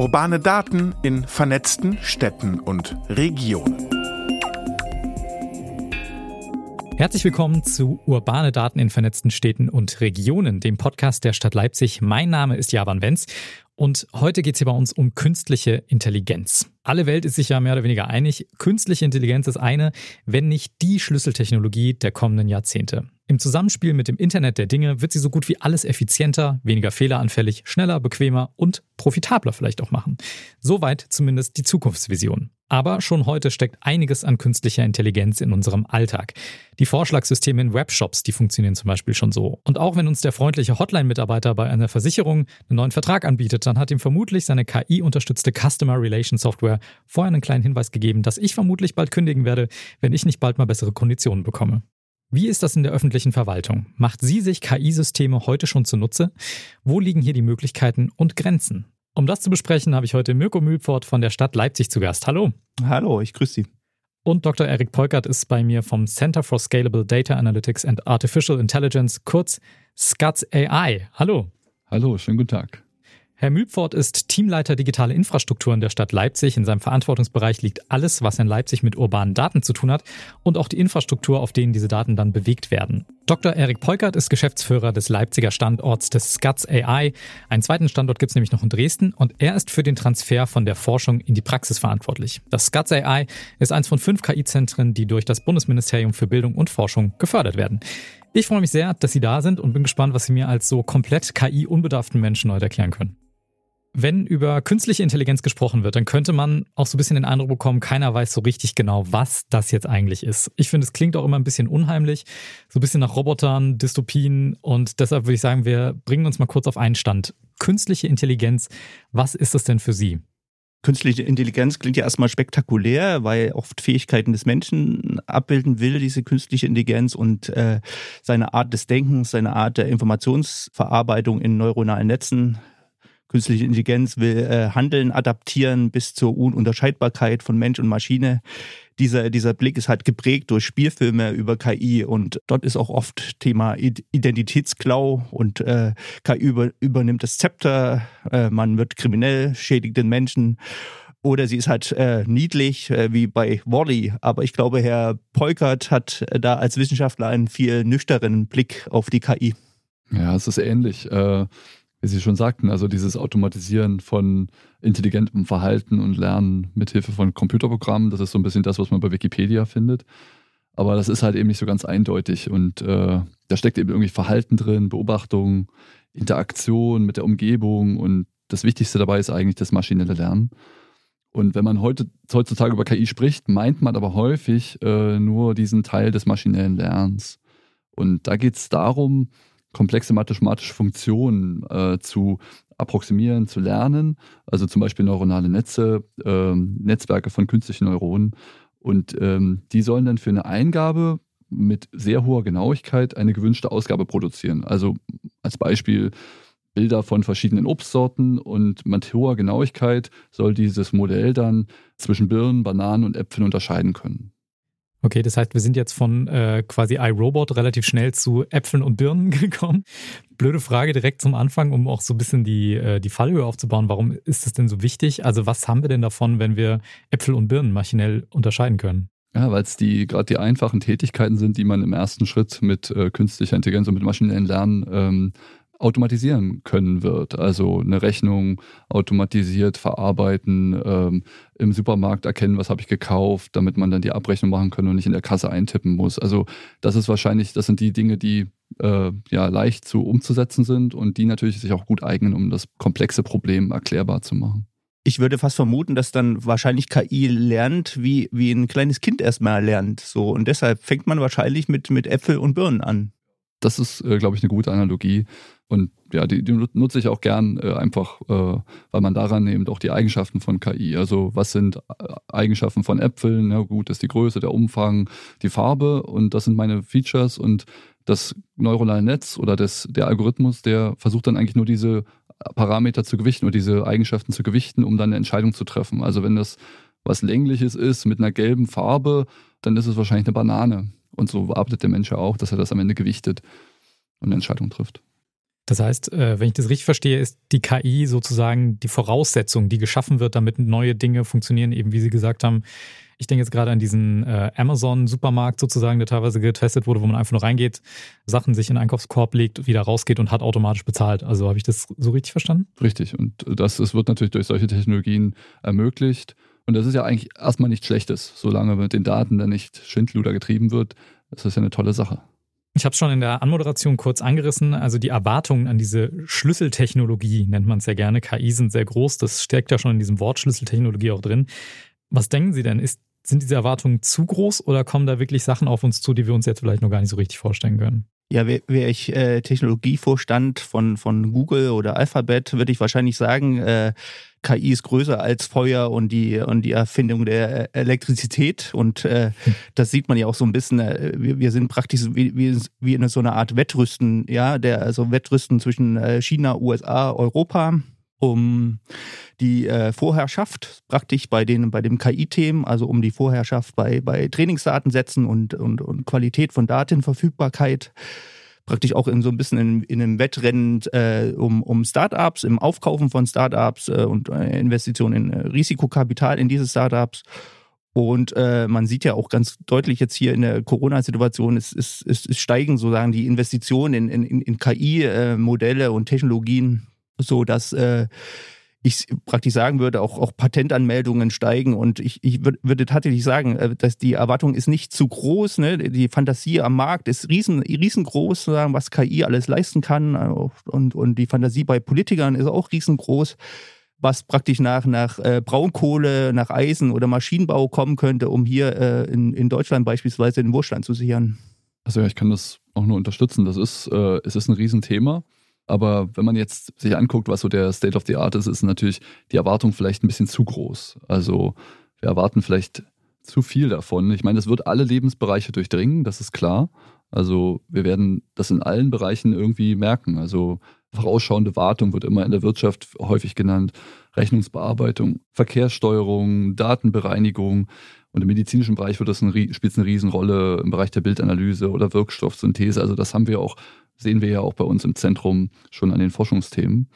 Urbane Daten in vernetzten Städten und Regionen. Herzlich willkommen zu Urbane Daten in vernetzten Städten und Regionen, dem Podcast der Stadt Leipzig. Mein Name ist Javan Wenz und heute geht es hier bei uns um künstliche Intelligenz. Alle Welt ist sich ja mehr oder weniger einig, künstliche Intelligenz ist eine, wenn nicht die Schlüsseltechnologie der kommenden Jahrzehnte. Im Zusammenspiel mit dem Internet der Dinge wird sie so gut wie alles effizienter, weniger fehleranfällig, schneller, bequemer und profitabler vielleicht auch machen. Soweit zumindest die Zukunftsvision. Aber schon heute steckt einiges an künstlicher Intelligenz in unserem Alltag. Die Vorschlagssysteme in Webshops, die funktionieren zum Beispiel schon so. Und auch wenn uns der freundliche Hotline-Mitarbeiter bei einer Versicherung einen neuen Vertrag anbietet, dann hat ihm vermutlich seine KI-unterstützte Customer Relation Software vorher einen kleinen Hinweis gegeben, dass ich vermutlich bald kündigen werde, wenn ich nicht bald mal bessere Konditionen bekomme. Wie ist das in der öffentlichen Verwaltung? Macht sie sich KI-Systeme heute schon zunutze? Wo liegen hier die Möglichkeiten und Grenzen? Um das zu besprechen, habe ich heute Mirko Mühlpfort von der Stadt Leipzig zu Gast. Hallo. Hallo, ich grüße Sie. Und Dr. Erik Polkert ist bei mir vom Center for Scalable Data Analytics and Artificial Intelligence, kurz SCATS AI. Hallo. Hallo, schönen guten Tag. Herr Mühlpfort ist Teamleiter digitale Infrastruktur in der Stadt Leipzig. In seinem Verantwortungsbereich liegt alles, was in Leipzig mit urbanen Daten zu tun hat und auch die Infrastruktur, auf denen diese Daten dann bewegt werden. Dr. Erik Peukert ist Geschäftsführer des Leipziger Standorts des SCATS AI. Einen zweiten Standort gibt es nämlich noch in Dresden und er ist für den Transfer von der Forschung in die Praxis verantwortlich. Das SCATS AI ist eins von fünf KI-Zentren, die durch das Bundesministerium für Bildung und Forschung gefördert werden. Ich freue mich sehr, dass Sie da sind und bin gespannt, was Sie mir als so komplett KI-unbedarften Menschen heute erklären können. Wenn über künstliche Intelligenz gesprochen wird, dann könnte man auch so ein bisschen den Eindruck bekommen, keiner weiß so richtig genau, was das jetzt eigentlich ist. Ich finde, es klingt auch immer ein bisschen unheimlich, so ein bisschen nach Robotern, Dystopien und deshalb würde ich sagen, wir bringen uns mal kurz auf einen Stand. Künstliche Intelligenz, was ist das denn für Sie? Künstliche Intelligenz klingt ja erstmal spektakulär, weil oft Fähigkeiten des Menschen abbilden will, diese künstliche Intelligenz und äh, seine Art des Denkens, seine Art der Informationsverarbeitung in neuronalen Netzen Künstliche Intelligenz will äh, Handeln adaptieren bis zur Ununterscheidbarkeit von Mensch und Maschine. Dieser, dieser Blick ist halt geprägt durch Spielfilme über KI und dort ist auch oft Thema Identitätsklau und äh, KI über, übernimmt das Zepter, äh, man wird kriminell, schädigt den Menschen oder sie ist halt äh, niedlich, äh, wie bei Wally. Aber ich glaube, Herr Peukert hat äh, da als Wissenschaftler einen viel nüchternen Blick auf die KI. Ja, es ist ähnlich. Wie Sie schon sagten, also dieses Automatisieren von intelligentem Verhalten und Lernen mithilfe von Computerprogrammen, das ist so ein bisschen das, was man bei Wikipedia findet. Aber das ist halt eben nicht so ganz eindeutig und äh, da steckt eben irgendwie Verhalten drin, Beobachtung, Interaktion mit der Umgebung und das Wichtigste dabei ist eigentlich das maschinelle Lernen. Und wenn man heute, heutzutage über KI spricht, meint man aber häufig äh, nur diesen Teil des maschinellen Lernens. Und da geht es darum, komplexe mathematische Funktionen äh, zu approximieren, zu lernen, also zum Beispiel neuronale Netze, äh, Netzwerke von künstlichen Neuronen. Und ähm, die sollen dann für eine Eingabe mit sehr hoher Genauigkeit eine gewünschte Ausgabe produzieren. Also als Beispiel Bilder von verschiedenen Obstsorten und mit hoher Genauigkeit soll dieses Modell dann zwischen Birnen, Bananen und Äpfeln unterscheiden können. Okay, das heißt, wir sind jetzt von äh, quasi iRobot relativ schnell zu Äpfeln und Birnen gekommen. Blöde Frage direkt zum Anfang, um auch so ein bisschen die, äh, die Fallhöhe aufzubauen. Warum ist das denn so wichtig? Also was haben wir denn davon, wenn wir Äpfel und Birnen maschinell unterscheiden können? Ja, weil es die gerade die einfachen Tätigkeiten sind, die man im ersten Schritt mit äh, künstlicher Intelligenz und mit maschinellem Lernen ähm, automatisieren können wird. Also eine Rechnung automatisiert verarbeiten, ähm, im Supermarkt erkennen, was habe ich gekauft, damit man dann die Abrechnung machen kann und nicht in der Kasse eintippen muss. Also das ist wahrscheinlich, das sind die Dinge, die äh, ja leicht zu umzusetzen sind und die natürlich sich auch gut eignen, um das komplexe Problem erklärbar zu machen. Ich würde fast vermuten, dass dann wahrscheinlich KI lernt, wie, wie ein kleines Kind erstmal lernt. So. Und deshalb fängt man wahrscheinlich mit, mit Äpfel und Birnen an. Das ist, äh, glaube ich, eine gute Analogie. Und ja, die, die nutze ich auch gern äh, einfach, äh, weil man daran eben auch die Eigenschaften von KI. Also was sind äh, Eigenschaften von Äpfeln? Ja, gut, das ist die Größe, der Umfang, die Farbe und das sind meine Features und das neuronale Netz oder das, der Algorithmus, der versucht dann eigentlich nur diese Parameter zu gewichten oder diese Eigenschaften zu gewichten, um dann eine Entscheidung zu treffen. Also wenn das was längliches ist mit einer gelben Farbe, dann ist es wahrscheinlich eine Banane. Und so arbeitet der Mensch ja auch, dass er das am Ende gewichtet und eine Entscheidung trifft. Das heißt, äh, wenn ich das richtig verstehe, ist die KI sozusagen die Voraussetzung, die geschaffen wird, damit neue Dinge funktionieren, eben wie Sie gesagt haben. Ich denke jetzt gerade an diesen äh, Amazon-Supermarkt sozusagen, der teilweise getestet wurde, wo man einfach nur reingeht, Sachen sich in den Einkaufskorb legt, wieder rausgeht und hat automatisch bezahlt. Also habe ich das so richtig verstanden? Richtig. Und das, das wird natürlich durch solche Technologien ermöglicht. Und das ist ja eigentlich erstmal nichts Schlechtes, solange mit den Daten dann nicht Schindluder getrieben wird. Das ist ja eine tolle Sache. Ich habe es schon in der Anmoderation kurz angerissen. Also die Erwartungen an diese Schlüsseltechnologie nennt man es ja gerne. KI sind sehr groß. Das steckt ja schon in diesem Wort Schlüsseltechnologie auch drin. Was denken Sie denn? Ist, sind diese Erwartungen zu groß oder kommen da wirklich Sachen auf uns zu, die wir uns jetzt vielleicht noch gar nicht so richtig vorstellen können? Ja, wäre wär ich äh, Technologievorstand von, von Google oder Alphabet, würde ich wahrscheinlich sagen, äh, KI ist größer als Feuer und die, und die Erfindung der Elektrizität. Und äh, das sieht man ja auch so ein bisschen. Äh, wir, wir sind praktisch wie, wie, wie in so einer Art Wettrüsten, ja, der, also Wettrüsten zwischen äh, China, USA, Europa um die äh, Vorherrschaft praktisch bei den bei dem KI-Themen, also um die Vorherrschaft bei, bei Trainingsdatensätzen und, und, und Qualität von Datenverfügbarkeit, praktisch auch in so ein bisschen in, in einem Wettrennen äh, um, um Startups, im Aufkaufen von Startups äh, und äh, Investitionen in äh, Risikokapital in diese Startups. Und äh, man sieht ja auch ganz deutlich jetzt hier in der Corona-Situation, es, es, es, es steigen sozusagen die Investitionen in, in, in KI-Modelle äh, und Technologien so dass äh, ich praktisch sagen würde, auch, auch Patentanmeldungen steigen. Und ich, ich würde tatsächlich sagen, äh, dass die Erwartung ist nicht zu groß. Ne? Die Fantasie am Markt ist riesen, riesengroß, was KI alles leisten kann. Und, und die Fantasie bei Politikern ist auch riesengroß was praktisch nach, nach äh, Braunkohle, nach Eisen oder Maschinenbau kommen könnte, um hier äh, in, in Deutschland beispielsweise den Wohlstand zu sichern. Also ja, ich kann das auch nur unterstützen. Das ist, äh, es ist ein Riesenthema. Aber wenn man jetzt sich anguckt, was so der State of the Art ist, ist natürlich die Erwartung vielleicht ein bisschen zu groß. Also wir erwarten vielleicht zu viel davon. Ich meine, es wird alle Lebensbereiche durchdringen, das ist klar. Also wir werden das in allen Bereichen irgendwie merken. Also vorausschauende Wartung wird immer in der Wirtschaft häufig genannt, Rechnungsbearbeitung, Verkehrssteuerung, Datenbereinigung. Und im medizinischen Bereich wird das ein, spielt eine Riesenrolle im Bereich der Bildanalyse oder Wirkstoffsynthese. Also das haben wir auch sehen wir ja auch bei uns im Zentrum schon an den Forschungsthemen.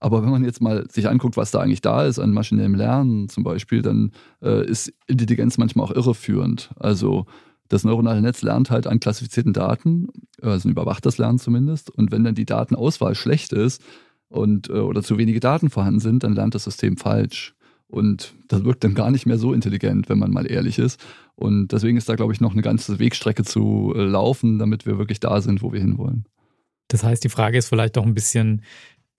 Aber wenn man jetzt mal sich anguckt, was da eigentlich da ist an maschinellem Lernen zum Beispiel, dann äh, ist Intelligenz manchmal auch irreführend. Also das neuronale Netz lernt halt an klassifizierten Daten, also überwacht das Lernen zumindest. Und wenn dann die Datenauswahl schlecht ist und, äh, oder zu wenige Daten vorhanden sind, dann lernt das System falsch. Und das wirkt dann gar nicht mehr so intelligent, wenn man mal ehrlich ist. Und deswegen ist da, glaube ich, noch eine ganze Wegstrecke zu äh, laufen, damit wir wirklich da sind, wo wir hinwollen. Das heißt, die Frage ist vielleicht auch ein bisschen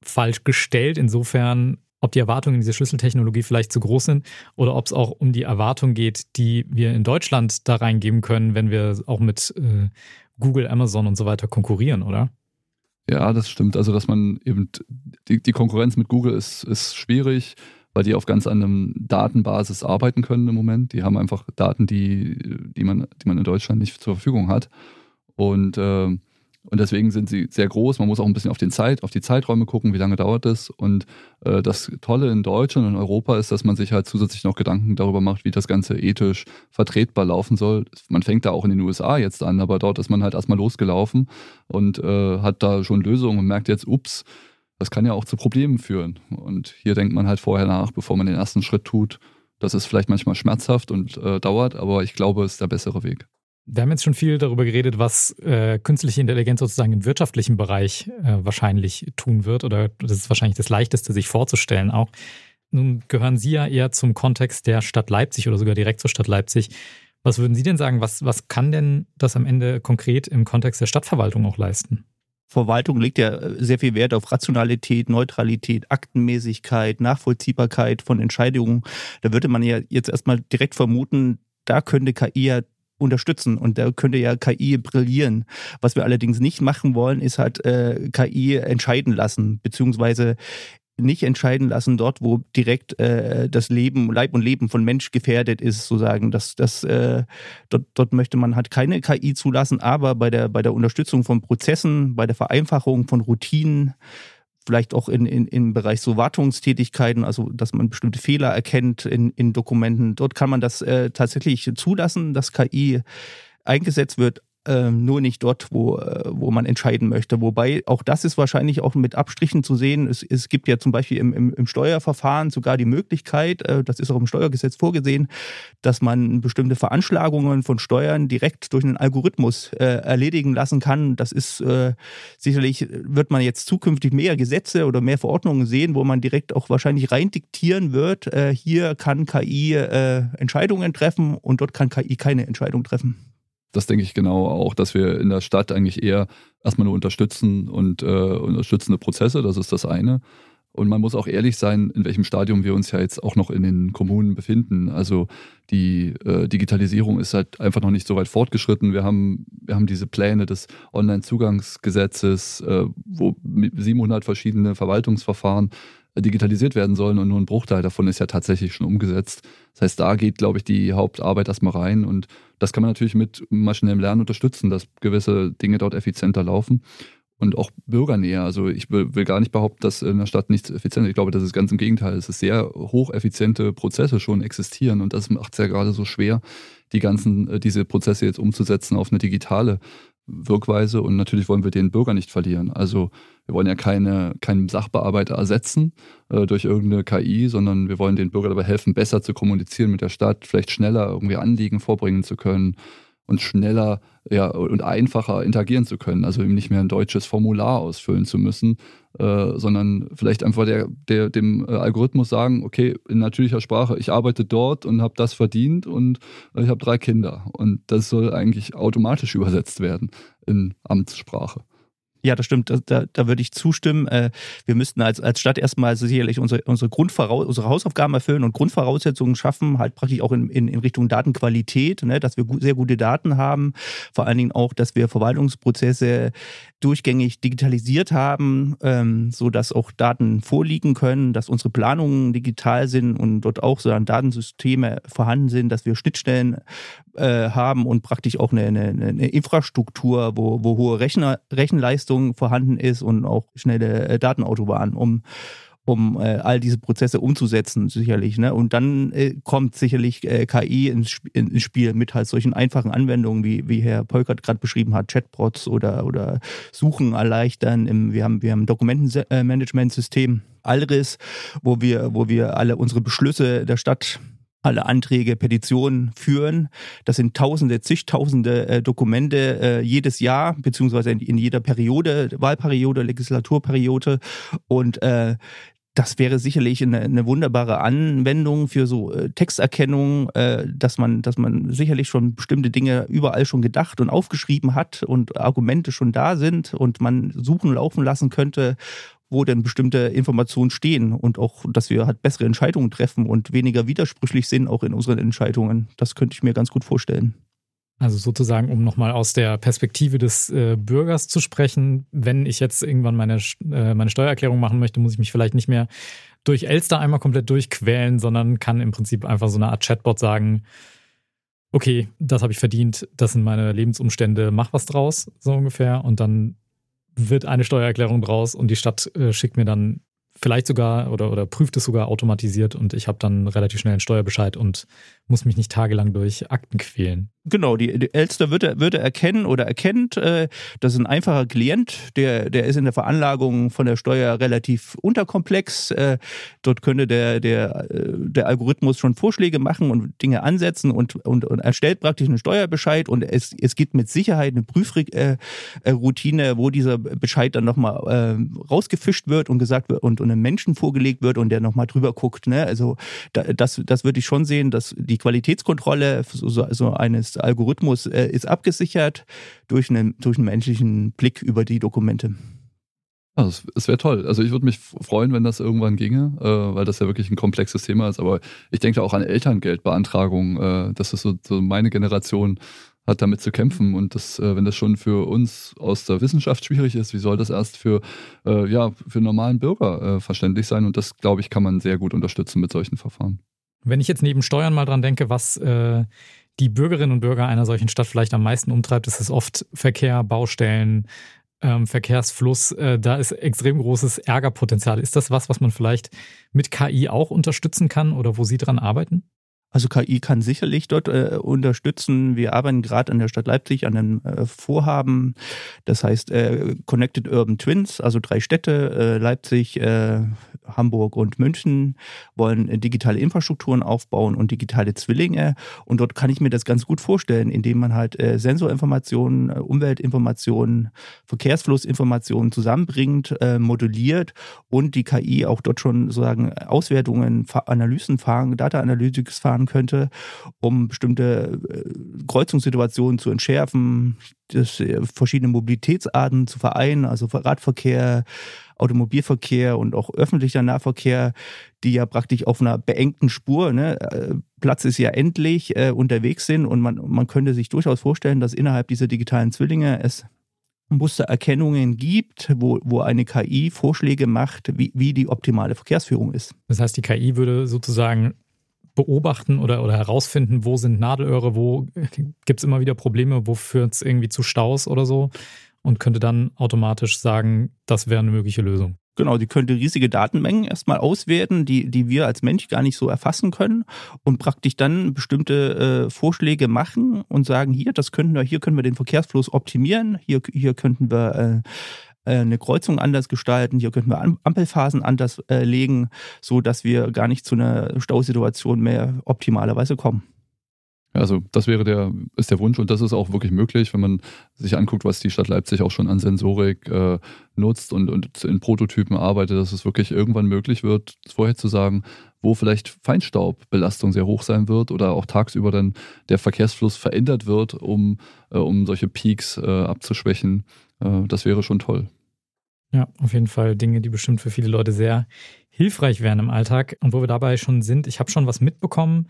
falsch gestellt, insofern, ob die Erwartungen in diese Schlüsseltechnologie vielleicht zu groß sind oder ob es auch um die Erwartung geht, die wir in Deutschland da reingeben können, wenn wir auch mit äh, Google, Amazon und so weiter konkurrieren, oder? Ja, das stimmt. Also, dass man eben die, die Konkurrenz mit Google ist, ist schwierig, weil die auf ganz anderem Datenbasis arbeiten können im Moment. Die haben einfach Daten, die, die, man, die man in Deutschland nicht zur Verfügung hat. Und äh, und deswegen sind sie sehr groß. Man muss auch ein bisschen auf, den Zeit, auf die Zeiträume gucken, wie lange dauert es. Und äh, das Tolle in Deutschland und Europa ist, dass man sich halt zusätzlich noch Gedanken darüber macht, wie das Ganze ethisch vertretbar laufen soll. Man fängt da auch in den USA jetzt an, aber dort ist man halt erstmal losgelaufen und äh, hat da schon Lösungen und merkt jetzt, ups, das kann ja auch zu Problemen führen. Und hier denkt man halt vorher nach, bevor man den ersten Schritt tut. Das ist vielleicht manchmal schmerzhaft und äh, dauert, aber ich glaube, es ist der bessere Weg. Wir haben jetzt schon viel darüber geredet, was äh, künstliche Intelligenz sozusagen im wirtschaftlichen Bereich äh, wahrscheinlich tun wird. Oder das ist wahrscheinlich das Leichteste, sich vorzustellen auch. Nun gehören Sie ja eher zum Kontext der Stadt Leipzig oder sogar direkt zur Stadt Leipzig. Was würden Sie denn sagen, was, was kann denn das am Ende konkret im Kontext der Stadtverwaltung auch leisten? Verwaltung legt ja sehr viel Wert auf Rationalität, Neutralität, Aktenmäßigkeit, Nachvollziehbarkeit von Entscheidungen. Da würde man ja jetzt erstmal direkt vermuten, da könnte KI ja unterstützen und da könnte ja KI brillieren. Was wir allerdings nicht machen wollen, ist halt äh, KI entscheiden lassen, beziehungsweise nicht entscheiden lassen dort, wo direkt äh, das Leben, Leib und Leben von Mensch gefährdet ist, sozusagen. Das, das, äh, dort, dort möchte man halt keine KI zulassen, aber bei der, bei der Unterstützung von Prozessen, bei der Vereinfachung von Routinen, vielleicht auch in, in, im Bereich so Wartungstätigkeiten, also dass man bestimmte Fehler erkennt in, in Dokumenten. Dort kann man das äh, tatsächlich zulassen, dass KI eingesetzt wird. Ähm, nur nicht dort, wo, äh, wo man entscheiden möchte. Wobei auch das ist wahrscheinlich auch mit Abstrichen zu sehen. Es, es gibt ja zum Beispiel im, im, im Steuerverfahren sogar die Möglichkeit, äh, das ist auch im Steuergesetz vorgesehen, dass man bestimmte Veranschlagungen von Steuern direkt durch einen Algorithmus äh, erledigen lassen kann. Das ist äh, sicherlich, wird man jetzt zukünftig mehr Gesetze oder mehr Verordnungen sehen, wo man direkt auch wahrscheinlich rein diktieren wird, äh, hier kann KI äh, Entscheidungen treffen und dort kann KI keine Entscheidung treffen das denke ich genau auch, dass wir in der Stadt eigentlich eher erstmal nur unterstützen und äh, unterstützende Prozesse, das ist das eine. Und man muss auch ehrlich sein, in welchem Stadium wir uns ja jetzt auch noch in den Kommunen befinden. Also die äh, Digitalisierung ist halt einfach noch nicht so weit fortgeschritten. Wir haben, wir haben diese Pläne des Online-Zugangsgesetzes, äh, wo 700 verschiedene Verwaltungsverfahren digitalisiert werden sollen und nur ein Bruchteil davon ist ja tatsächlich schon umgesetzt. Das heißt, da geht, glaube ich, die Hauptarbeit erstmal rein und das kann man natürlich mit maschinellem Lernen unterstützen, dass gewisse Dinge dort effizienter laufen und auch bürgernäher. Also ich will, gar nicht behaupten, dass in der Stadt nichts effizient ist. Ich glaube, das ist ganz im Gegenteil. Es ist sehr hocheffiziente Prozesse schon existieren und das macht es ja gerade so schwer, die ganzen, äh, diese Prozesse jetzt umzusetzen auf eine digitale Wirkweise und natürlich wollen wir den Bürger nicht verlieren. Also wir wollen ja keine, keinen Sachbearbeiter ersetzen äh, durch irgendeine KI, sondern wir wollen den Bürger dabei helfen, besser zu kommunizieren mit der Stadt, vielleicht schneller irgendwie Anliegen vorbringen zu können und schneller ja, und einfacher interagieren zu können. Also eben nicht mehr ein deutsches Formular ausfüllen zu müssen, äh, sondern vielleicht einfach der, der, dem äh, Algorithmus sagen, okay, in natürlicher Sprache, ich arbeite dort und habe das verdient und äh, ich habe drei Kinder. Und das soll eigentlich automatisch übersetzt werden in Amtssprache. Ja, das stimmt. Da, da, da würde ich zustimmen. Äh, wir müssten als, als Stadt erstmal sicherlich unsere, unsere, Grundvoraus unsere Hausaufgaben erfüllen und Grundvoraussetzungen schaffen, halt praktisch auch in, in, in Richtung Datenqualität, ne, dass wir sehr gute Daten haben. Vor allen Dingen auch, dass wir Verwaltungsprozesse durchgängig digitalisiert haben, ähm, so dass auch Daten vorliegen können, dass unsere Planungen digital sind und dort auch so Datensysteme vorhanden sind, dass wir Schnittstellen äh, haben und praktisch auch eine, eine, eine Infrastruktur, wo, wo hohe Rechner, Rechenleistung vorhanden ist und auch schnelle äh, Datenautobahnen, um um äh, all diese Prozesse umzusetzen, sicherlich. Ne? Und dann äh, kommt sicherlich äh, KI ins, ins, Spiel mit halt solchen einfachen Anwendungen, wie, wie Herr Polkert gerade beschrieben hat, Chatbots oder, oder Suchen erleichtern. Im, wir haben, wir haben ein Dokumentenmanagementsystem, Alris, wo wir, wo wir alle unsere Beschlüsse der Stadt alle Anträge, Petitionen führen. Das sind Tausende, zigtausende äh, Dokumente äh, jedes Jahr, beziehungsweise in, in, jeder Periode, Wahlperiode, Legislaturperiode. Und äh, das wäre sicherlich eine, eine, wunderbare Anwendung für so äh, Texterkennung, äh, dass man, dass man sicherlich schon bestimmte Dinge überall schon gedacht und aufgeschrieben hat und Argumente schon da sind und man suchen laufen lassen könnte wo denn bestimmte Informationen stehen und auch, dass wir halt bessere Entscheidungen treffen und weniger widersprüchlich sind auch in unseren Entscheidungen. Das könnte ich mir ganz gut vorstellen. Also sozusagen, um nochmal aus der Perspektive des äh, Bürgers zu sprechen, wenn ich jetzt irgendwann meine, äh, meine Steuererklärung machen möchte, muss ich mich vielleicht nicht mehr durch Elster einmal komplett durchquälen, sondern kann im Prinzip einfach so eine Art Chatbot sagen, okay, das habe ich verdient, das sind meine Lebensumstände, mach was draus, so ungefähr. Und dann wird eine Steuererklärung draus und die Stadt äh, schickt mir dann vielleicht sogar oder, oder prüft es sogar automatisiert und ich habe dann relativ schnell einen Steuerbescheid und muss mich nicht tagelang durch Akten quälen. Genau, die, die Elster würde, würde erkennen oder erkennt, äh, das ist ein einfacher Klient, der, der ist in der Veranlagung von der Steuer relativ unterkomplex. Äh, dort könnte der, der, äh, der Algorithmus schon Vorschläge machen und Dinge ansetzen und, und, und erstellt praktisch einen Steuerbescheid und es, es gibt mit Sicherheit eine Prüfroutine, äh, wo dieser Bescheid dann nochmal äh, rausgefischt wird und gesagt wird und, und einem Menschen vorgelegt wird und der nochmal drüber guckt. Ne? Also da, das, das würde ich schon sehen, dass die Qualitätskontrolle so, so eines Algorithmus äh, ist abgesichert durch einen, durch einen menschlichen Blick über die Dokumente. Also es wäre toll. Also ich würde mich freuen, wenn das irgendwann ginge, äh, weil das ja wirklich ein komplexes Thema ist. Aber ich denke auch an Elterngeldbeantragung. Äh, das ist so, so, meine Generation hat damit zu kämpfen. Und das, äh, wenn das schon für uns aus der Wissenschaft schwierig ist, wie soll das erst für, äh, ja, für normalen Bürger äh, verständlich sein? Und das, glaube ich, kann man sehr gut unterstützen mit solchen Verfahren. Wenn ich jetzt neben Steuern mal dran denke, was äh, die Bürgerinnen und Bürger einer solchen Stadt vielleicht am meisten umtreibt, ist es oft Verkehr, Baustellen, ähm, Verkehrsfluss. Äh, da ist extrem großes Ärgerpotenzial. Ist das was, was man vielleicht mit KI auch unterstützen kann oder wo Sie dran arbeiten? Also KI kann sicherlich dort äh, unterstützen. Wir arbeiten gerade an der Stadt Leipzig an einem äh, Vorhaben, das heißt äh, Connected Urban Twins, also drei Städte, äh, Leipzig, äh, Hamburg und München, wollen äh, digitale Infrastrukturen aufbauen und digitale Zwillinge. Und dort kann ich mir das ganz gut vorstellen, indem man halt Sensorinformationen, Umweltinformationen, Verkehrsflussinformationen zusammenbringt, modelliert und die KI auch dort schon sozusagen Auswertungen, Analysen fahren, Data Analytics fahren machen könnte, um bestimmte äh, Kreuzungssituationen zu entschärfen, das, äh, verschiedene Mobilitätsarten zu vereinen, also Radverkehr, Automobilverkehr und auch öffentlicher Nahverkehr, die ja praktisch auf einer beengten Spur, ne, äh, Platz ist ja endlich, äh, unterwegs sind und man, man könnte sich durchaus vorstellen, dass innerhalb dieser digitalen Zwillinge es Mustererkennungen gibt, wo, wo eine KI Vorschläge macht, wie, wie die optimale Verkehrsführung ist. Das heißt, die KI würde sozusagen beobachten oder, oder herausfinden, wo sind Nadelöhre, wo gibt es immer wieder Probleme, wo führt es irgendwie zu Staus oder so und könnte dann automatisch sagen, das wäre eine mögliche Lösung. Genau, die könnte riesige Datenmengen erstmal auswerten, die, die wir als Mensch gar nicht so erfassen können und praktisch dann bestimmte äh, Vorschläge machen und sagen, hier, das könnten wir, hier können wir den Verkehrsfluss optimieren, hier, hier könnten wir äh, eine Kreuzung anders gestalten, hier könnten wir Ampelphasen anders äh, legen, so dass wir gar nicht zu einer Stausituation mehr optimalerweise kommen. Also das wäre der, ist der Wunsch und das ist auch wirklich möglich, wenn man sich anguckt, was die Stadt Leipzig auch schon an Sensorik äh, nutzt und, und in Prototypen arbeitet, dass es wirklich irgendwann möglich wird, vorher zu sagen, wo vielleicht Feinstaubbelastung sehr hoch sein wird oder auch tagsüber dann der Verkehrsfluss verändert wird, um, äh, um solche Peaks äh, abzuschwächen. Äh, das wäre schon toll. Ja, auf jeden Fall Dinge, die bestimmt für viele Leute sehr hilfreich wären im Alltag. Und wo wir dabei schon sind, ich habe schon was mitbekommen,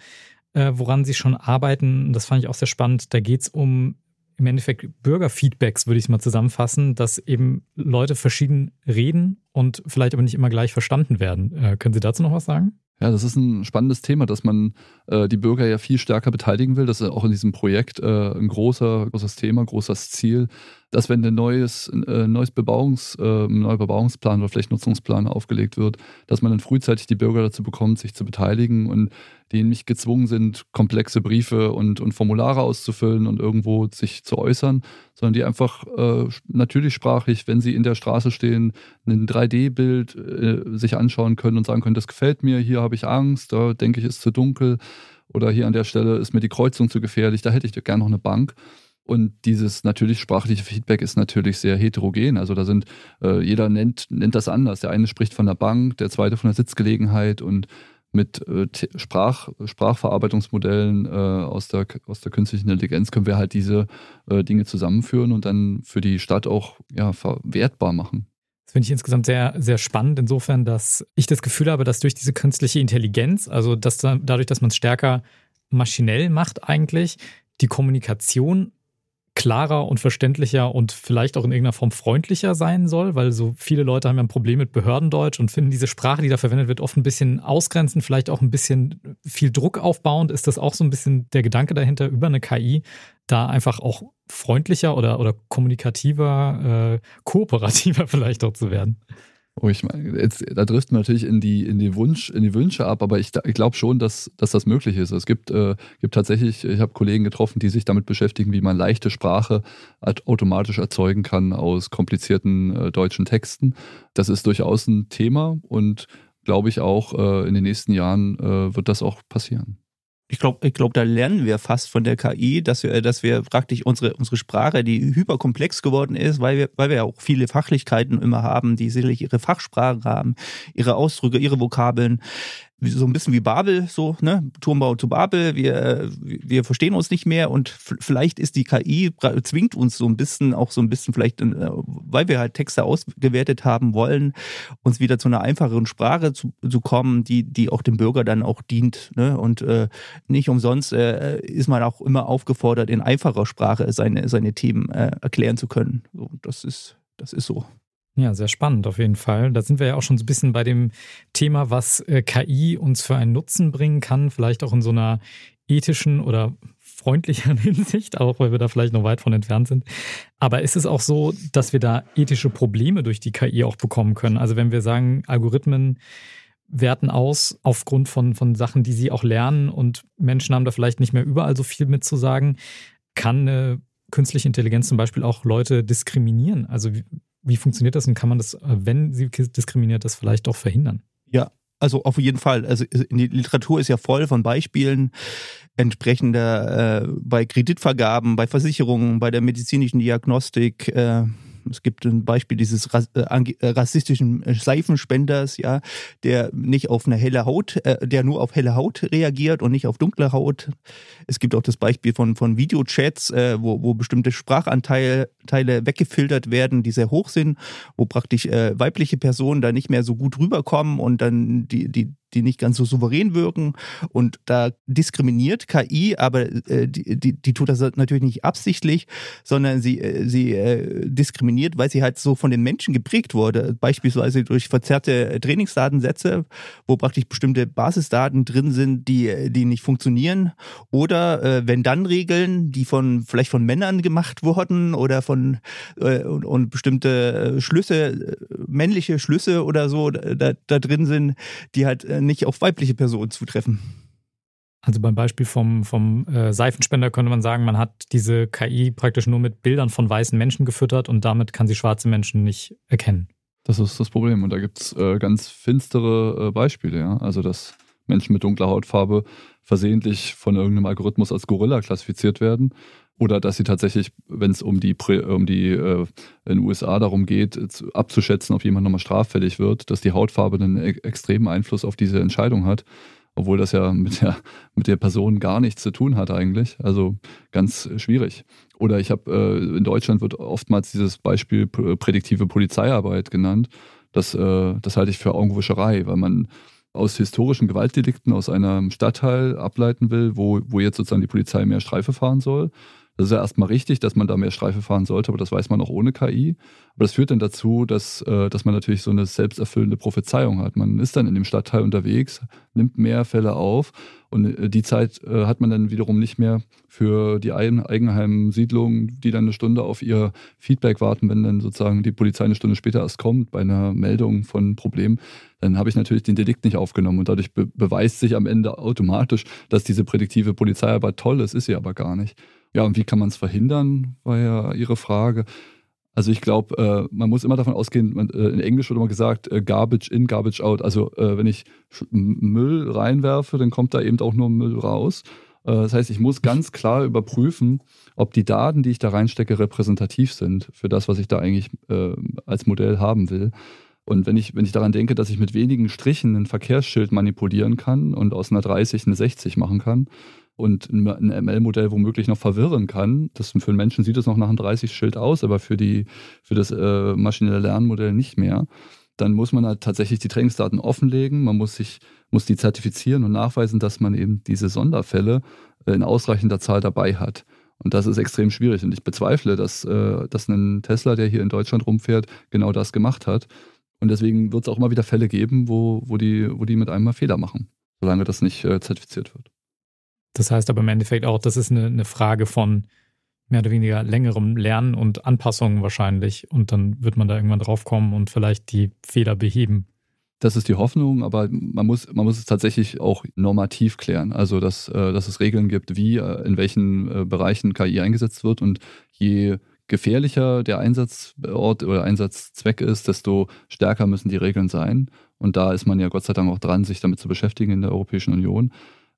äh, woran sie schon arbeiten. Das fand ich auch sehr spannend. Da geht es um im Endeffekt Bürgerfeedbacks, würde ich es mal zusammenfassen, dass eben Leute verschieden reden und vielleicht aber nicht immer gleich verstanden werden. Äh, können Sie dazu noch was sagen? Ja, das ist ein spannendes Thema, dass man äh, die Bürger ja viel stärker beteiligen will. Das ist auch in diesem Projekt äh, ein großer, großes Thema, großes Ziel, dass wenn ein neues, äh, neues Bebauungs, äh, neuer Bebauungsplan oder vielleicht Nutzungsplan aufgelegt wird, dass man dann frühzeitig die Bürger dazu bekommt, sich zu beteiligen und die nicht gezwungen sind, komplexe Briefe und, und Formulare auszufüllen und irgendwo sich zu äußern, sondern die einfach äh, natürlich sprachlich, wenn sie in der Straße stehen, ein 3D-Bild äh, sich anschauen können und sagen können, das gefällt mir, hier habe ich Angst, da denke ich, ist zu dunkel oder hier an der Stelle ist mir die Kreuzung zu gefährlich, da hätte ich gerne noch eine Bank. Und dieses natürlich sprachliche Feedback ist natürlich sehr heterogen. Also da sind, äh, jeder nennt, nennt das anders. Der eine spricht von der Bank, der zweite von der Sitzgelegenheit und mit äh, Sprach, Sprachverarbeitungsmodellen äh, aus, der, aus der künstlichen Intelligenz können wir halt diese äh, Dinge zusammenführen und dann für die Stadt auch ja, verwertbar machen. Das finde ich insgesamt sehr, sehr spannend, insofern, dass ich das Gefühl habe, dass durch diese künstliche Intelligenz, also dass dadurch, dass man es stärker maschinell macht eigentlich, die Kommunikation klarer und verständlicher und vielleicht auch in irgendeiner Form freundlicher sein soll, weil so viele Leute haben ja ein Problem mit Behördendeutsch und finden diese Sprache, die da verwendet wird, oft ein bisschen ausgrenzend, vielleicht auch ein bisschen viel Druck aufbauend. Ist das auch so ein bisschen der Gedanke dahinter, über eine KI da einfach auch freundlicher oder, oder kommunikativer, äh, kooperativer vielleicht auch zu werden? Oh, ich meine, jetzt, da trifft man natürlich in die, in die Wunsch, in die Wünsche ab, aber ich, ich glaube schon, dass, dass das möglich ist. Es gibt, äh, gibt tatsächlich, ich habe Kollegen getroffen, die sich damit beschäftigen, wie man leichte Sprache automatisch erzeugen kann aus komplizierten äh, deutschen Texten. Das ist durchaus ein Thema und glaube ich auch, äh, in den nächsten Jahren äh, wird das auch passieren. Ich glaube, ich glaub, da lernen wir fast von der KI, dass wir, dass wir praktisch unsere, unsere Sprache, die hyperkomplex geworden ist, weil wir, weil wir auch viele Fachlichkeiten immer haben, die sicherlich ihre Fachsprache haben, ihre Ausdrücke, ihre Vokabeln, so ein bisschen wie Babel, so, ne? Turmbau zu Babel, wir, wir verstehen uns nicht mehr und vielleicht ist die KI, zwingt uns so ein bisschen, auch so ein bisschen vielleicht, äh, weil wir halt Texte ausgewertet haben wollen, uns wieder zu einer einfacheren Sprache zu, zu kommen, die, die auch dem Bürger dann auch dient. Ne? Und äh, nicht umsonst äh, ist man auch immer aufgefordert, in einfacher Sprache seine, seine Themen äh, erklären zu können. So, das ist, das ist so. Ja, sehr spannend auf jeden Fall. Da sind wir ja auch schon so ein bisschen bei dem Thema, was äh, KI uns für einen Nutzen bringen kann, vielleicht auch in so einer ethischen oder freundlicheren Hinsicht, auch weil wir da vielleicht noch weit von entfernt sind. Aber ist es auch so, dass wir da ethische Probleme durch die KI auch bekommen können? Also wenn wir sagen, Algorithmen werten aus aufgrund von, von Sachen, die sie auch lernen und Menschen haben da vielleicht nicht mehr überall so viel mitzusagen. Kann eine künstliche Intelligenz zum Beispiel auch Leute diskriminieren? Also wie, funktioniert das und kann man das, wenn sie diskriminiert, das vielleicht auch verhindern? Ja, also auf jeden Fall. Also die Literatur ist ja voll von Beispielen entsprechender äh, bei Kreditvergaben, bei Versicherungen, bei der medizinischen Diagnostik. Äh, es gibt ein Beispiel dieses äh, äh, rassistischen Seifenspenders, ja, der nicht auf eine helle Haut, äh, der nur auf helle Haut reagiert und nicht auf dunkle Haut. Es gibt auch das Beispiel von, von Videochats, wo, wo bestimmte Sprachanteile Teile weggefiltert werden, die sehr hoch sind, wo praktisch weibliche Personen da nicht mehr so gut rüberkommen und dann die, die, die nicht ganz so souverän wirken. Und da diskriminiert KI, aber äh, die, die, die tut das natürlich nicht absichtlich, sondern sie, äh, sie äh, diskriminiert, weil sie halt so von den Menschen geprägt wurde. Beispielsweise durch verzerrte Trainingsdatensätze, wo praktisch bestimmte Basisdaten drin sind, die, die nicht funktionieren. Oder äh, wenn dann Regeln, die von vielleicht von Männern gemacht wurden oder von äh, und, und bestimmte Schlüsse, äh, männliche Schlüsse oder so da, da drin sind, die halt nicht auf weibliche Personen zutreffen. Also beim Beispiel vom, vom äh, Seifenspender könnte man sagen, man hat diese KI praktisch nur mit Bildern von weißen Menschen gefüttert und damit kann sie schwarze Menschen nicht erkennen. Das ist das Problem. Und da gibt es äh, ganz finstere äh, Beispiele, ja. Also dass Menschen mit dunkler Hautfarbe versehentlich von irgendeinem Algorithmus als Gorilla klassifiziert werden oder dass sie tatsächlich, wenn es um die, um die äh, in den USA darum geht, abzuschätzen, ob jemand nochmal straffällig wird, dass die Hautfarbe einen e-, extremen Einfluss auf diese Entscheidung hat, obwohl das ja mit der, mit der Person gar nichts zu tun hat eigentlich. Also ganz schwierig. Oder ich habe, äh, in Deutschland wird oftmals dieses Beispiel prädiktive Polizeiarbeit genannt. Das, äh, das halte ich für Augenwischerei, weil man aus historischen Gewaltdelikten aus einem Stadtteil ableiten will, wo, wo jetzt sozusagen die Polizei mehr Streife fahren soll. Das ist ja erstmal richtig, dass man da mehr Streife fahren sollte, aber das weiß man auch ohne KI. Aber das führt dann dazu, dass, äh, dass man natürlich so eine selbsterfüllende Prophezeiung hat. Man ist dann in dem Stadtteil unterwegs, nimmt mehr Fälle auf und äh, die Zeit äh, hat man dann wiederum nicht mehr für die Eigenheimsiedlungen, die dann eine Stunde auf ihr Feedback warten, wenn dann sozusagen die Polizei eine Stunde später erst kommt bei einer Meldung von Problemen. Dann habe ich natürlich den Delikt nicht aufgenommen und dadurch be beweist sich am Ende automatisch, dass diese prädiktive Polizeiarbeit toll ist, ist sie aber gar nicht. Ja, und wie kann man es verhindern, war ja Ihre Frage. Also ich glaube, äh, man muss immer davon ausgehen, man, äh, in Englisch wird immer gesagt, äh, garbage in, garbage out. Also wenn ich Müll reinwerfe, dann kommt da eben auch nur Müll raus. Das heißt, ich muss ganz klar überprüfen, ob die Daten, die ich da reinstecke, repräsentativ sind für das, was ich da eigentlich als Modell haben will. Und wenn ich, wenn ich daran denke, dass ich mit wenigen Strichen ein Verkehrsschild manipulieren kann und aus einer 30 eine 60 machen kann, und ein ML-Modell womöglich noch verwirren kann. Das für einen Menschen sieht es noch nach einem 30-Schild aus, aber für, die, für das äh, maschinelle Lernmodell nicht mehr. Dann muss man halt tatsächlich die Trainingsdaten offenlegen, man muss sich muss die zertifizieren und nachweisen, dass man eben diese Sonderfälle äh, in ausreichender Zahl dabei hat. Und das ist extrem schwierig. Und ich bezweifle, dass, äh, dass ein Tesla, der hier in Deutschland rumfährt, genau das gemacht hat. Und deswegen wird es auch immer wieder Fälle geben, wo, wo, die, wo die mit einem mal Fehler machen, solange das nicht äh, zertifiziert wird. Das heißt aber im Endeffekt auch, das ist eine, eine Frage von mehr oder weniger längerem Lernen und Anpassungen wahrscheinlich. Und dann wird man da irgendwann draufkommen und vielleicht die Fehler beheben. Das ist die Hoffnung, aber man muss, man muss es tatsächlich auch normativ klären. Also, dass, äh, dass es Regeln gibt, wie, äh, in welchen äh, Bereichen KI eingesetzt wird. Und je gefährlicher der Einsatzort oder Einsatzzweck ist, desto stärker müssen die Regeln sein. Und da ist man ja Gott sei Dank auch dran, sich damit zu beschäftigen in der Europäischen Union.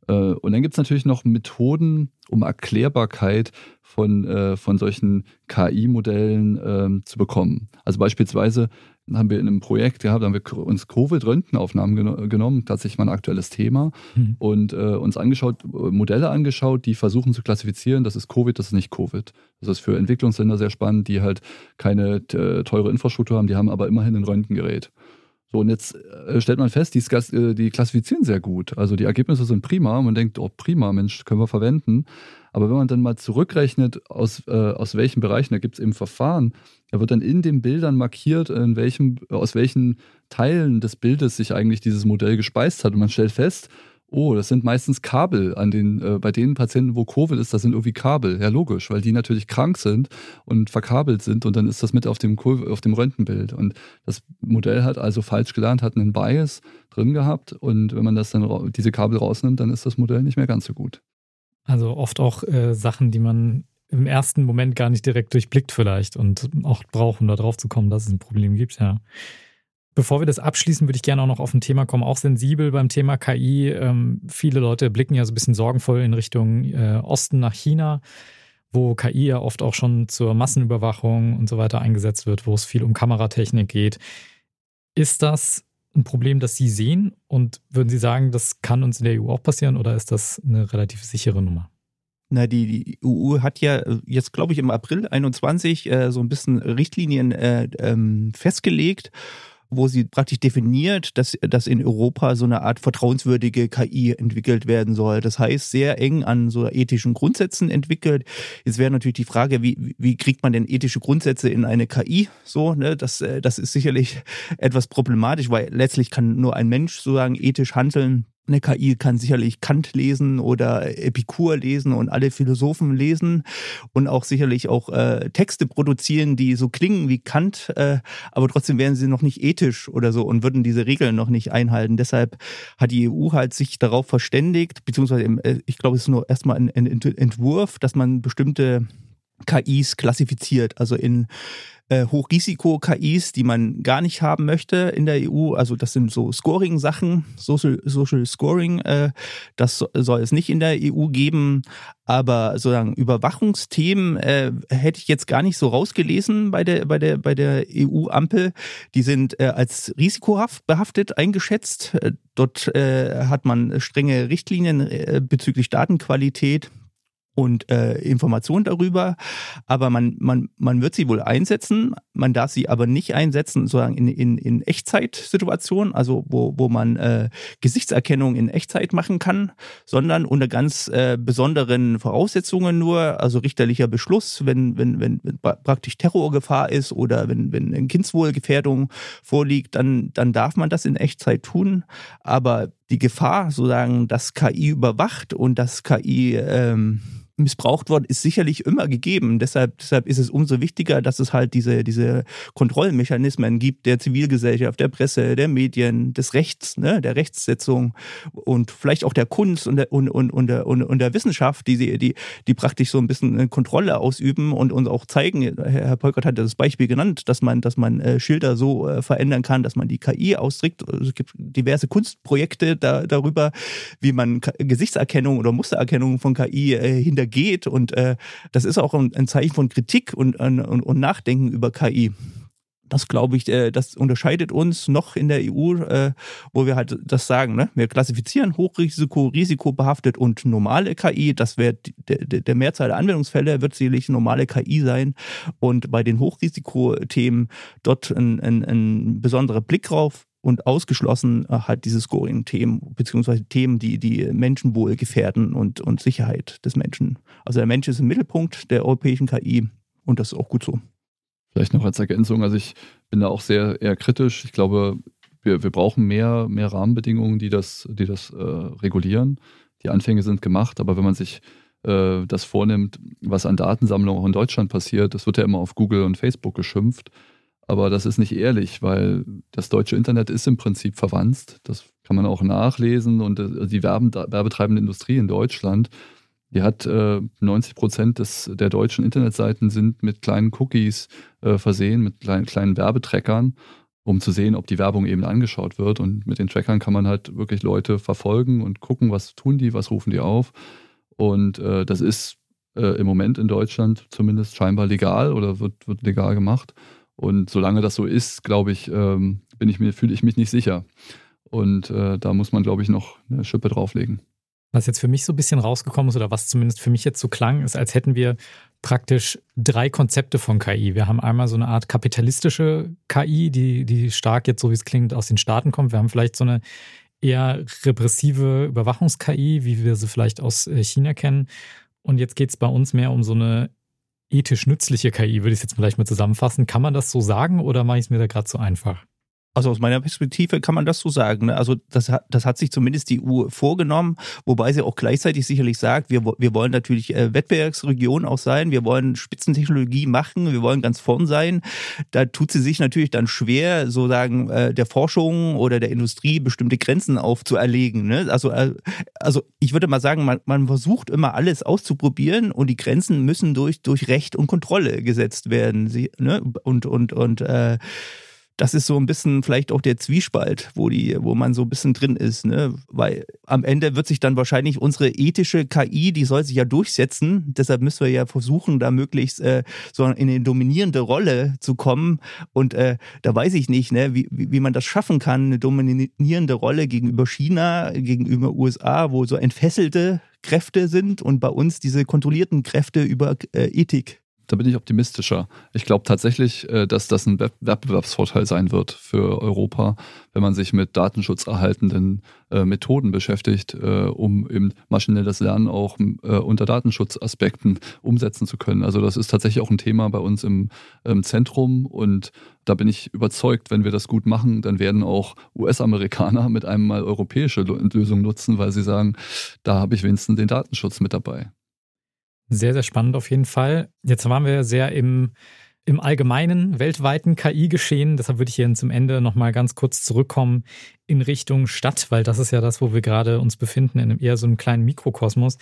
Äh, und dann gibt es natürlich noch Methoden, um Erklärbarkeit von, äh, von solchen KI-Modellen ähm, zu bekommen. Also beispielsweise haben wir in einem Projekt gehabt, haben wir uns Covid-Röntgenaufnahmen geno genommen, tatsächlich mal ein aktuelles Thema, mhm. und äh, uns angeschaut, Modelle angeschaut, die versuchen zu klassifizieren, das ist Covid, das ist nicht Covid. Das ist für Entwicklungsländer sehr spannend, die halt keine äh, teure Infrastruktur haben, die haben aber immerhin ein Röntgengerät. So, und jetzt äh, stellt man fest, die, äh, die, klassifizieren sehr gut. Also die Ergebnisse sind prima. Man denkt, oh prima, Mensch, können wir verwenden. Aber wenn man dann mal zurückrechnet, aus, äh, aus welchen Bereichen, da gibt es eben Verfahren, da wird dann in den Bildern markiert, in welchem, aus welchen Teilen des Bildes sich eigentlich dieses Modell gespeist hat. Und man stellt fest, oh, das sind meistens Kabel an den, äh, bei den Patienten, wo Covid ist, das sind irgendwie Kabel. Ja, logisch, weil die natürlich krank sind und verkabelt sind und dann ist das mit auf dem, auf dem Röntgenbild. Und das Modell hat also falsch gelernt, hat einen Bias drin gehabt und wenn man das dann diese Kabel rausnimmt, dann ist das Modell nicht mehr ganz so gut. Also oft auch äh, Sachen, die man im ersten Moment gar nicht direkt durchblickt vielleicht und auch braucht, um da drauf zu kommen, dass es ein Problem gibt, ja. Bevor wir das abschließen, würde ich gerne auch noch auf ein Thema kommen, auch sensibel beim Thema KI. Ähm, viele Leute blicken ja so ein bisschen sorgenvoll in Richtung äh, Osten nach China, wo KI ja oft auch schon zur Massenüberwachung und so weiter eingesetzt wird, wo es viel um Kameratechnik geht. Ist das ein Problem, das Sie sehen? Und würden Sie sagen, das kann uns in der EU auch passieren oder ist das eine relativ sichere Nummer? Na, die, die EU hat ja äh, jetzt, glaube ich, im April 21 äh, so ein bisschen Richtlinien äh, ähm, festgelegt wo sie praktisch definiert, dass, dass in Europa so eine Art vertrauenswürdige KI entwickelt werden soll. Das heißt, sehr eng an so ethischen Grundsätzen entwickelt. Jetzt wäre natürlich die Frage, wie, wie kriegt man denn ethische Grundsätze in eine KI? So, ne, das, äh, das ist sicherlich etwas problematisch, weil letztlich kann nur ein Mensch sozusagen ethisch handeln eine KI kann sicherlich Kant lesen oder Epikur lesen und alle Philosophen lesen und auch sicherlich auch äh, Texte produzieren, die so klingen wie Kant, äh, aber trotzdem wären sie noch nicht ethisch oder so und würden diese Regeln noch nicht einhalten. Deshalb hat die EU halt sich darauf verständigt, beziehungsweise äh, ich glaube, es ist nur erstmal ein, ein Entwurf, dass man bestimmte KIs klassifiziert, also in äh, Hochrisiko-KIs, die man gar nicht haben möchte in der EU. Also das sind so Scoring-Sachen, Social, Social Scoring. Äh, das soll es nicht in der EU geben. Aber sozusagen Überwachungsthemen äh, hätte ich jetzt gar nicht so rausgelesen bei der, bei der, bei der EU-Ampel. Die sind äh, als risikohaft behaftet eingeschätzt. Äh, dort äh, hat man strenge Richtlinien äh, bezüglich Datenqualität und äh, Informationen darüber. Aber man, man, man wird sie wohl einsetzen. Man darf sie aber nicht einsetzen, sozusagen in, in, in Echtzeitsituationen, also wo, wo man äh, Gesichtserkennung in Echtzeit machen kann, sondern unter ganz äh, besonderen Voraussetzungen nur, also richterlicher Beschluss, wenn, wenn, wenn, wenn praktisch Terrorgefahr ist oder wenn, wenn eine Kindswohlgefährdung vorliegt, dann, dann darf man das in Echtzeit tun. Aber die Gefahr, sozusagen, dass KI überwacht und dass KI ähm, missbraucht worden, ist sicherlich immer gegeben. Deshalb, deshalb ist es umso wichtiger, dass es halt diese, diese Kontrollmechanismen gibt der Zivilgesellschaft, der Presse, der Medien, des Rechts, ne, der Rechtssetzung und vielleicht auch der Kunst und der, und, und, und, der, und, und der Wissenschaft, die, die, die praktisch so ein bisschen eine Kontrolle ausüben und uns auch zeigen. Herr Polkert hat das Beispiel genannt, dass man, dass man äh, Schilder so äh, verändern kann, dass man die KI. Also es gibt diverse Kunstprojekte da, darüber, wie man Gesichtserkennung oder Mustererkennung von KI äh, hinter geht. Und äh, das ist auch ein, ein Zeichen von Kritik und, und, und Nachdenken über KI das glaube ich, äh, das unterscheidet uns noch in der EU, äh, wo wir halt das sagen. Ne? Wir klassifizieren Hochrisiko, risikobehaftet und normale KI. Das wäre der, der Mehrzahl der Anwendungsfälle wird sicherlich normale KI sein. Und bei den Hochrisikothemen dort ein, ein, ein besonderer Blick drauf und ausgeschlossen äh, halt diese Scoring-Themen, beziehungsweise Themen, die die Menschenwohl gefährden und, und Sicherheit des Menschen. Also der Mensch ist im Mittelpunkt der europäischen KI und das ist auch gut so. Vielleicht noch als Ergänzung, also ich bin da auch sehr eher kritisch. Ich glaube, wir, wir brauchen mehr, mehr Rahmenbedingungen, die das, die das äh, regulieren. Die Anfänge sind gemacht, aber wenn man sich äh, das vornimmt, was an Datensammlung auch in Deutschland passiert, das wird ja immer auf Google und Facebook geschimpft. Aber das ist nicht ehrlich, weil das deutsche Internet ist im Prinzip verwandt. Das kann man auch nachlesen. Und äh, die werbetreibende Industrie in Deutschland, die hat äh, 90 Prozent des, der deutschen Internetseiten sind mit kleinen Cookies äh, versehen, mit kleinen, Werbetreckern, um zu sehen, ob die Werbung eben angeschaut wird. Und mit den Trackern kann man halt wirklich Leute verfolgen und gucken, was tun die, was rufen die auf. Und äh, das ist äh, im Moment in Deutschland zumindest scheinbar legal oder wird, wird legal gemacht. Und solange das so ist, glaube ich, ähm, bin ich mir, fühle ich mich nicht sicher. Und äh, da muss man, glaube ich, noch eine Schippe drauflegen. Was jetzt für mich so ein bisschen rausgekommen ist, oder was zumindest für mich jetzt so klang, ist, als hätten wir praktisch drei Konzepte von KI. Wir haben einmal so eine Art kapitalistische KI, die, die stark jetzt, so wie es klingt, aus den Staaten kommt. Wir haben vielleicht so eine eher repressive Überwachungs-KI, wie wir sie vielleicht aus äh, China kennen. Und jetzt geht es bei uns mehr um so eine ethisch nützliche KI, würde ich es jetzt vielleicht mal zusammenfassen. Kann man das so sagen oder mache ich es mir da gerade zu einfach? Also aus meiner Perspektive kann man das so sagen. Ne? Also das hat, das hat sich zumindest die EU vorgenommen, wobei sie auch gleichzeitig sicherlich sagt, wir, wir wollen natürlich äh, Wettbewerbsregion auch sein, wir wollen Spitzentechnologie machen, wir wollen ganz vorn sein. Da tut sie sich natürlich dann schwer, so sagen, äh, der Forschung oder der Industrie bestimmte Grenzen aufzuerlegen. Ne? Also, äh, also ich würde mal sagen, man, man versucht immer alles auszuprobieren und die Grenzen müssen durch, durch Recht und Kontrolle gesetzt werden. Sie, ne? Und, und, und äh, das ist so ein bisschen vielleicht auch der Zwiespalt, wo die, wo man so ein bisschen drin ist, ne? Weil am Ende wird sich dann wahrscheinlich unsere ethische KI, die soll sich ja durchsetzen. Deshalb müssen wir ja versuchen, da möglichst äh, so in eine dominierende Rolle zu kommen. Und äh, da weiß ich nicht, ne, wie, wie man das schaffen kann, eine dominierende Rolle gegenüber China, gegenüber USA, wo so entfesselte Kräfte sind und bei uns diese kontrollierten Kräfte über äh, Ethik da bin ich optimistischer. Ich glaube tatsächlich, äh, dass das ein Wettbewerbsvorteil sein wird für Europa, wenn man sich mit datenschutzerhaltenden äh, Methoden beschäftigt, äh, um eben maschinelles Lernen auch unter Datenschutzaspekten umsetzen zu können. Also das ist tatsächlich auch ein Thema bei uns im, Zentrum und da bin ich überzeugt, wenn wir das gut machen, dann werden auch US-Amerikaner mit einem mal europäische Lösung nutzen, weil sie sagen, da habe ich wenigstens den Datenschutz mit dabei. Sehr, sehr spannend auf jeden Fall. Jetzt waren wir sehr im, im allgemeinen, weltweiten KI-Geschehen. Deshalb würde ich hier zum Ende nochmal ganz kurz zurückkommen in Richtung Stadt, weil das ist ja das, wo wir gerade uns befinden, in einem eher so einem kleinen Mikrokosmos.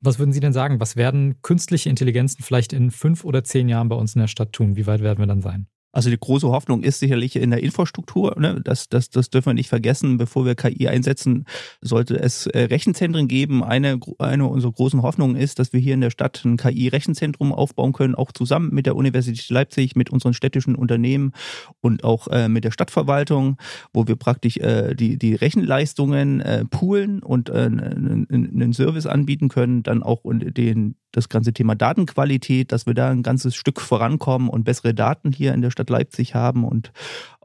Was würden Sie denn sagen? Was werden künstliche Intelligenzen vielleicht in fünf oder zehn Jahren bei uns in der Stadt tun? Wie weit werden wir dann sein? Also die große Hoffnung ist sicherlich in der Infrastruktur. Ne? Das, das, das dürfen wir nicht vergessen. Bevor wir KI einsetzen, sollte es äh, Rechenzentren geben. Eine, eine unserer großen Hoffnungen ist, dass wir hier in der Stadt ein KI-Rechenzentrum aufbauen können, auch zusammen mit der Universität Leipzig, mit unseren städtischen Unternehmen und auch äh, mit der Stadtverwaltung, wo wir praktisch äh, die, die Rechenleistungen äh, poolen und äh, einen Service anbieten können, dann auch den, das ganze Thema Datenqualität, dass wir da ein ganzes Stück vorankommen und bessere Daten hier in der Stadt Leipzig haben und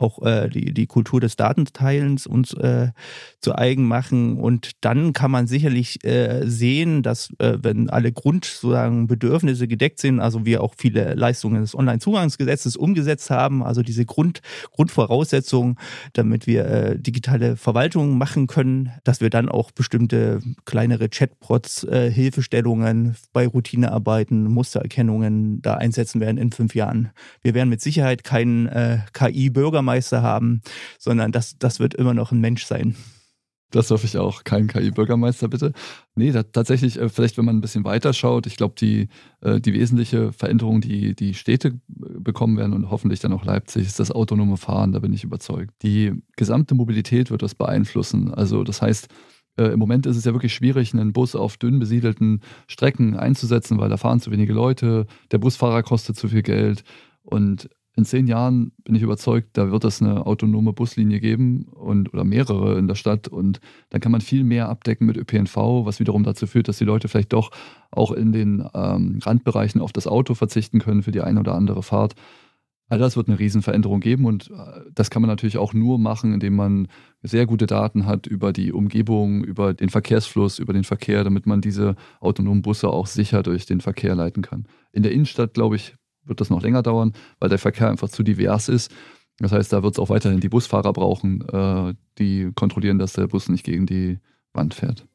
auch äh, die, die Kultur des Datenteilens uns äh, zu eigen machen. Und dann kann man sicherlich äh, sehen, dass äh, wenn alle Grund sozusagen Bedürfnisse gedeckt sind, also wir auch viele Leistungen des Onlinezugangsgesetzes umgesetzt haben, also diese Grund, Grundvoraussetzungen, damit wir äh, digitale Verwaltung machen können, dass wir dann auch bestimmte kleinere Chatbots, äh, Hilfestellungen bei Routinearbeiten, Mustererkennungen da einsetzen werden in fünf Jahren. Wir werden mit Sicherheit keinen äh, KI-Bürgermeister haben, sondern das, das wird immer noch ein Mensch sein. Das hoffe ich auch. Kein KI-Bürgermeister, bitte. Nee, da, tatsächlich, äh, vielleicht, wenn man ein bisschen weiter schaut, ich glaube, die, äh, die wesentliche Veränderung, die die Städte äh, bekommen werden und hoffentlich dann auch Leipzig, ist das autonome Fahren. Da bin ich überzeugt. Die gesamte Mobilität wird das beeinflussen. Also, das heißt, im Moment ist es ja wirklich schwierig, einen Bus auf dünn besiedelten Strecken einzusetzen, weil da fahren zu wenige Leute, der Busfahrer kostet zu viel Geld. Und in zehn Jahren bin ich überzeugt, da wird es eine autonome Buslinie geben und oder mehrere in der Stadt und dann kann man viel mehr abdecken mit ÖPNV, was wiederum dazu führt, dass die Leute vielleicht doch auch in den ähm, Randbereichen auf das Auto verzichten können für die eine oder andere Fahrt. All das wird eine Riesenveränderung geben und äh, das kann man natürlich auch nur machen, indem man sehr gute Daten hat über die Umgebung, über den Verkehrsfluss, über den Verkehr, damit man diese autonomen Busse auch sicher durch den Verkehr leiten kann. In der Innenstadt, glaube ich, wird das noch länger dauern, weil der Verkehr einfach zu divers ist. Das heißt, da wird es auch weiterhin die Busfahrer brauchen, äh, die kontrollieren, dass der Bus nicht gegen die Wand fährt.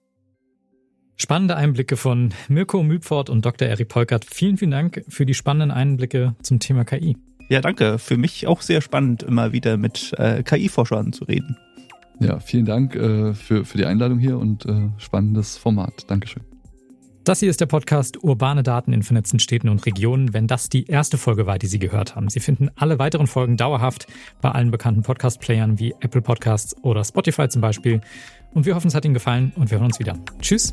Spannende Einblicke von Mirko Müpfort und Dr. Erik Polkert. Vielen, vielen Dank für die spannenden Einblicke zum Thema KI. Ja, danke. Für mich auch sehr spannend, immer wieder mit äh, KI-Forschern zu reden. Ja, vielen Dank äh, für, für die Einladung hier und äh, spannendes Format. Dankeschön. Das hier ist der Podcast Urbane Daten in vernetzten Städten und Regionen, wenn das die erste Folge war, die Sie gehört haben. Sie finden alle weiteren Folgen dauerhaft bei allen bekannten Podcast-Playern wie Apple Podcasts oder Spotify zum Beispiel. Und wir hoffen, es hat Ihnen gefallen und wir hören uns wieder. Tschüss.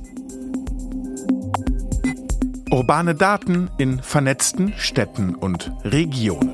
Urbane Daten in vernetzten Städten und Regionen.